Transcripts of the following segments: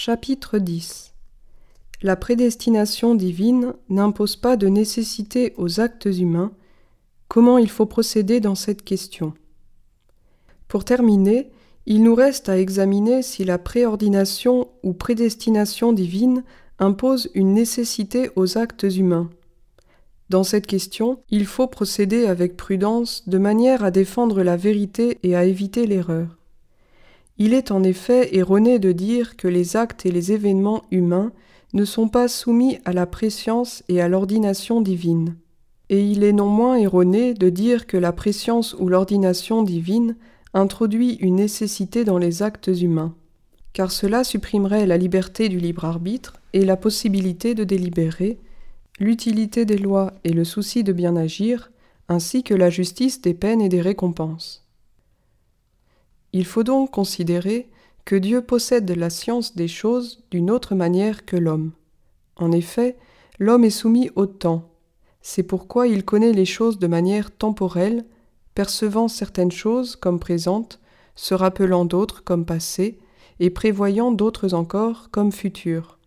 Chapitre 10 La prédestination divine n'impose pas de nécessité aux actes humains. Comment il faut procéder dans cette question? Pour terminer, il nous reste à examiner si la préordination ou prédestination divine impose une nécessité aux actes humains. Dans cette question, il faut procéder avec prudence de manière à défendre la vérité et à éviter l'erreur. Il est en effet erroné de dire que les actes et les événements humains ne sont pas soumis à la préscience et à l'ordination divine. Et il est non moins erroné de dire que la préscience ou l'ordination divine introduit une nécessité dans les actes humains, car cela supprimerait la liberté du libre arbitre et la possibilité de délibérer, l'utilité des lois et le souci de bien agir, ainsi que la justice des peines et des récompenses. Il faut donc considérer que Dieu possède la science des choses d'une autre manière que l'homme. En effet, l'homme est soumis au temps. C'est pourquoi il connaît les choses de manière temporelle, percevant certaines choses comme présentes, se rappelant d'autres comme passées, et prévoyant d'autres encore comme futures.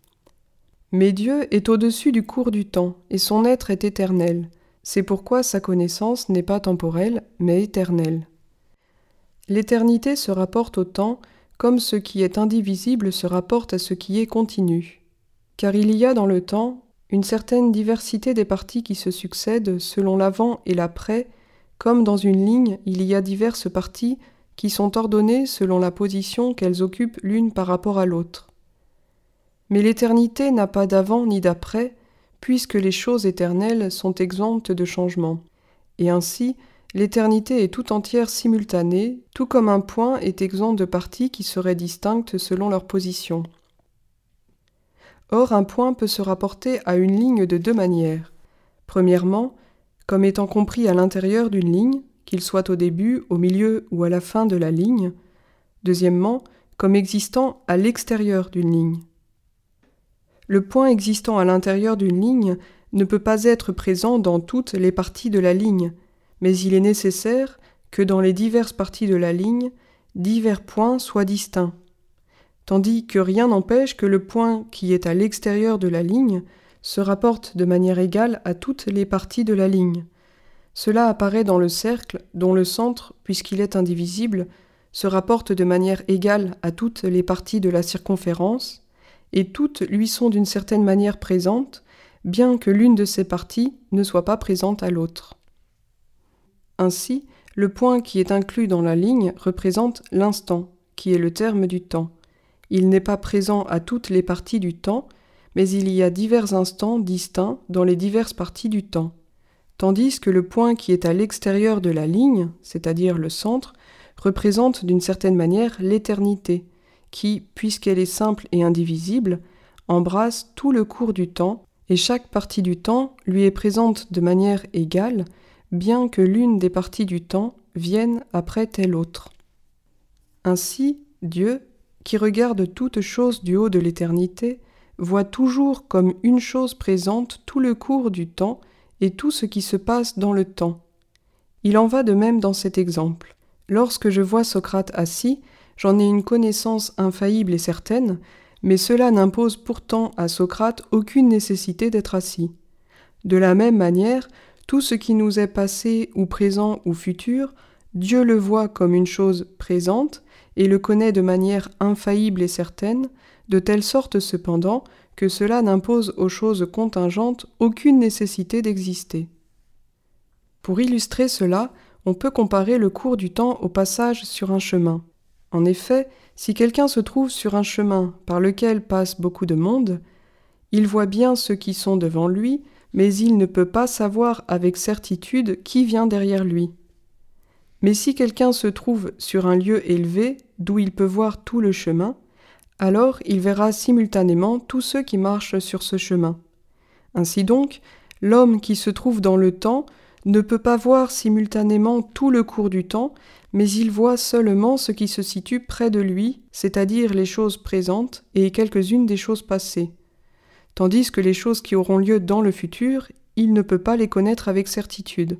Mais Dieu est au-dessus du cours du temps, et son être est éternel. C'est pourquoi sa connaissance n'est pas temporelle, mais éternelle. L'éternité se rapporte au temps comme ce qui est indivisible se rapporte à ce qui est continu. Car il y a dans le temps une certaine diversité des parties qui se succèdent selon l'avant et l'après, comme dans une ligne il y a diverses parties qui sont ordonnées selon la position qu'elles occupent l'une par rapport à l'autre. Mais l'éternité n'a pas d'avant ni d'après, puisque les choses éternelles sont exemptes de changement, et ainsi L'éternité est tout entière simultanée, tout comme un point est exempt de parties qui seraient distinctes selon leur position. Or, un point peut se rapporter à une ligne de deux manières. Premièrement, comme étant compris à l'intérieur d'une ligne, qu'il soit au début, au milieu ou à la fin de la ligne. Deuxièmement, comme existant à l'extérieur d'une ligne. Le point existant à l'intérieur d'une ligne ne peut pas être présent dans toutes les parties de la ligne, mais il est nécessaire que dans les diverses parties de la ligne, divers points soient distincts, tandis que rien n'empêche que le point qui est à l'extérieur de la ligne se rapporte de manière égale à toutes les parties de la ligne. Cela apparaît dans le cercle dont le centre, puisqu'il est indivisible, se rapporte de manière égale à toutes les parties de la circonférence, et toutes lui sont d'une certaine manière présentes, bien que l'une de ces parties ne soit pas présente à l'autre. Ainsi, le point qui est inclus dans la ligne représente l'instant, qui est le terme du temps. Il n'est pas présent à toutes les parties du temps, mais il y a divers instants distincts dans les diverses parties du temps. Tandis que le point qui est à l'extérieur de la ligne, c'est-à-dire le centre, représente d'une certaine manière l'éternité, qui, puisqu'elle est simple et indivisible, embrasse tout le cours du temps, et chaque partie du temps lui est présente de manière égale, bien que l'une des parties du temps vienne après telle autre. Ainsi, Dieu, qui regarde toute chose du haut de l'éternité, voit toujours comme une chose présente tout le cours du temps et tout ce qui se passe dans le temps. Il en va de même dans cet exemple. Lorsque je vois Socrate assis, j'en ai une connaissance infaillible et certaine, mais cela n'impose pourtant à Socrate aucune nécessité d'être assis. De la même manière, tout ce qui nous est passé ou présent ou futur, Dieu le voit comme une chose présente et le connaît de manière infaillible et certaine, de telle sorte cependant que cela n'impose aux choses contingentes aucune nécessité d'exister. Pour illustrer cela, on peut comparer le cours du temps au passage sur un chemin. En effet, si quelqu'un se trouve sur un chemin par lequel passe beaucoup de monde, il voit bien ceux qui sont devant lui, mais il ne peut pas savoir avec certitude qui vient derrière lui. Mais si quelqu'un se trouve sur un lieu élevé d'où il peut voir tout le chemin, alors il verra simultanément tous ceux qui marchent sur ce chemin. Ainsi donc, l'homme qui se trouve dans le temps ne peut pas voir simultanément tout le cours du temps, mais il voit seulement ce qui se situe près de lui, c'est-à-dire les choses présentes et quelques-unes des choses passées tandis que les choses qui auront lieu dans le futur, il ne peut pas les connaître avec certitude.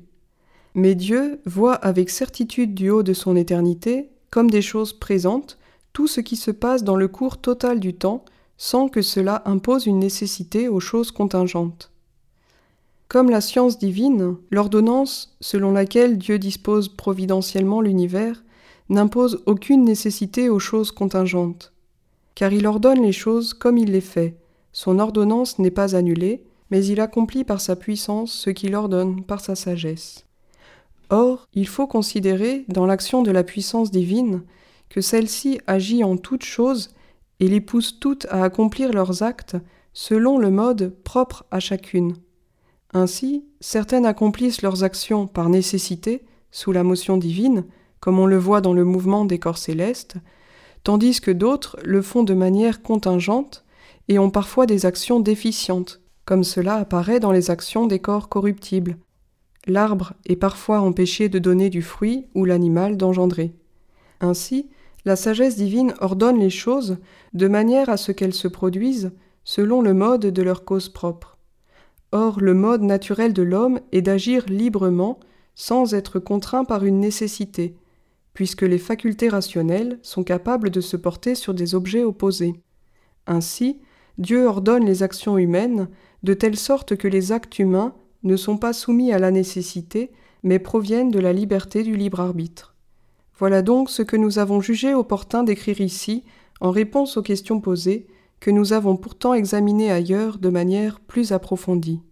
Mais Dieu voit avec certitude du haut de son éternité, comme des choses présentes, tout ce qui se passe dans le cours total du temps, sans que cela impose une nécessité aux choses contingentes. Comme la science divine, l'ordonnance selon laquelle Dieu dispose providentiellement l'univers n'impose aucune nécessité aux choses contingentes. Car il ordonne les choses comme il les fait, son ordonnance n'est pas annulée, mais il accomplit par sa puissance ce qu'il ordonne par sa sagesse. Or, il faut considérer, dans l'action de la puissance divine, que celle-ci agit en toutes choses et les pousse toutes à accomplir leurs actes selon le mode propre à chacune. Ainsi, certaines accomplissent leurs actions par nécessité, sous la motion divine, comme on le voit dans le mouvement des corps célestes, tandis que d'autres le font de manière contingente et ont parfois des actions déficientes, comme cela apparaît dans les actions des corps corruptibles. L'arbre est parfois empêché de donner du fruit ou l'animal d'engendrer. Ainsi, la sagesse divine ordonne les choses de manière à ce qu'elles se produisent selon le mode de leur cause propre. Or, le mode naturel de l'homme est d'agir librement sans être contraint par une nécessité, puisque les facultés rationnelles sont capables de se porter sur des objets opposés. Ainsi, Dieu ordonne les actions humaines de telle sorte que les actes humains ne sont pas soumis à la nécessité, mais proviennent de la liberté du libre arbitre. Voilà donc ce que nous avons jugé opportun d'écrire ici, en réponse aux questions posées, que nous avons pourtant examinées ailleurs de manière plus approfondie.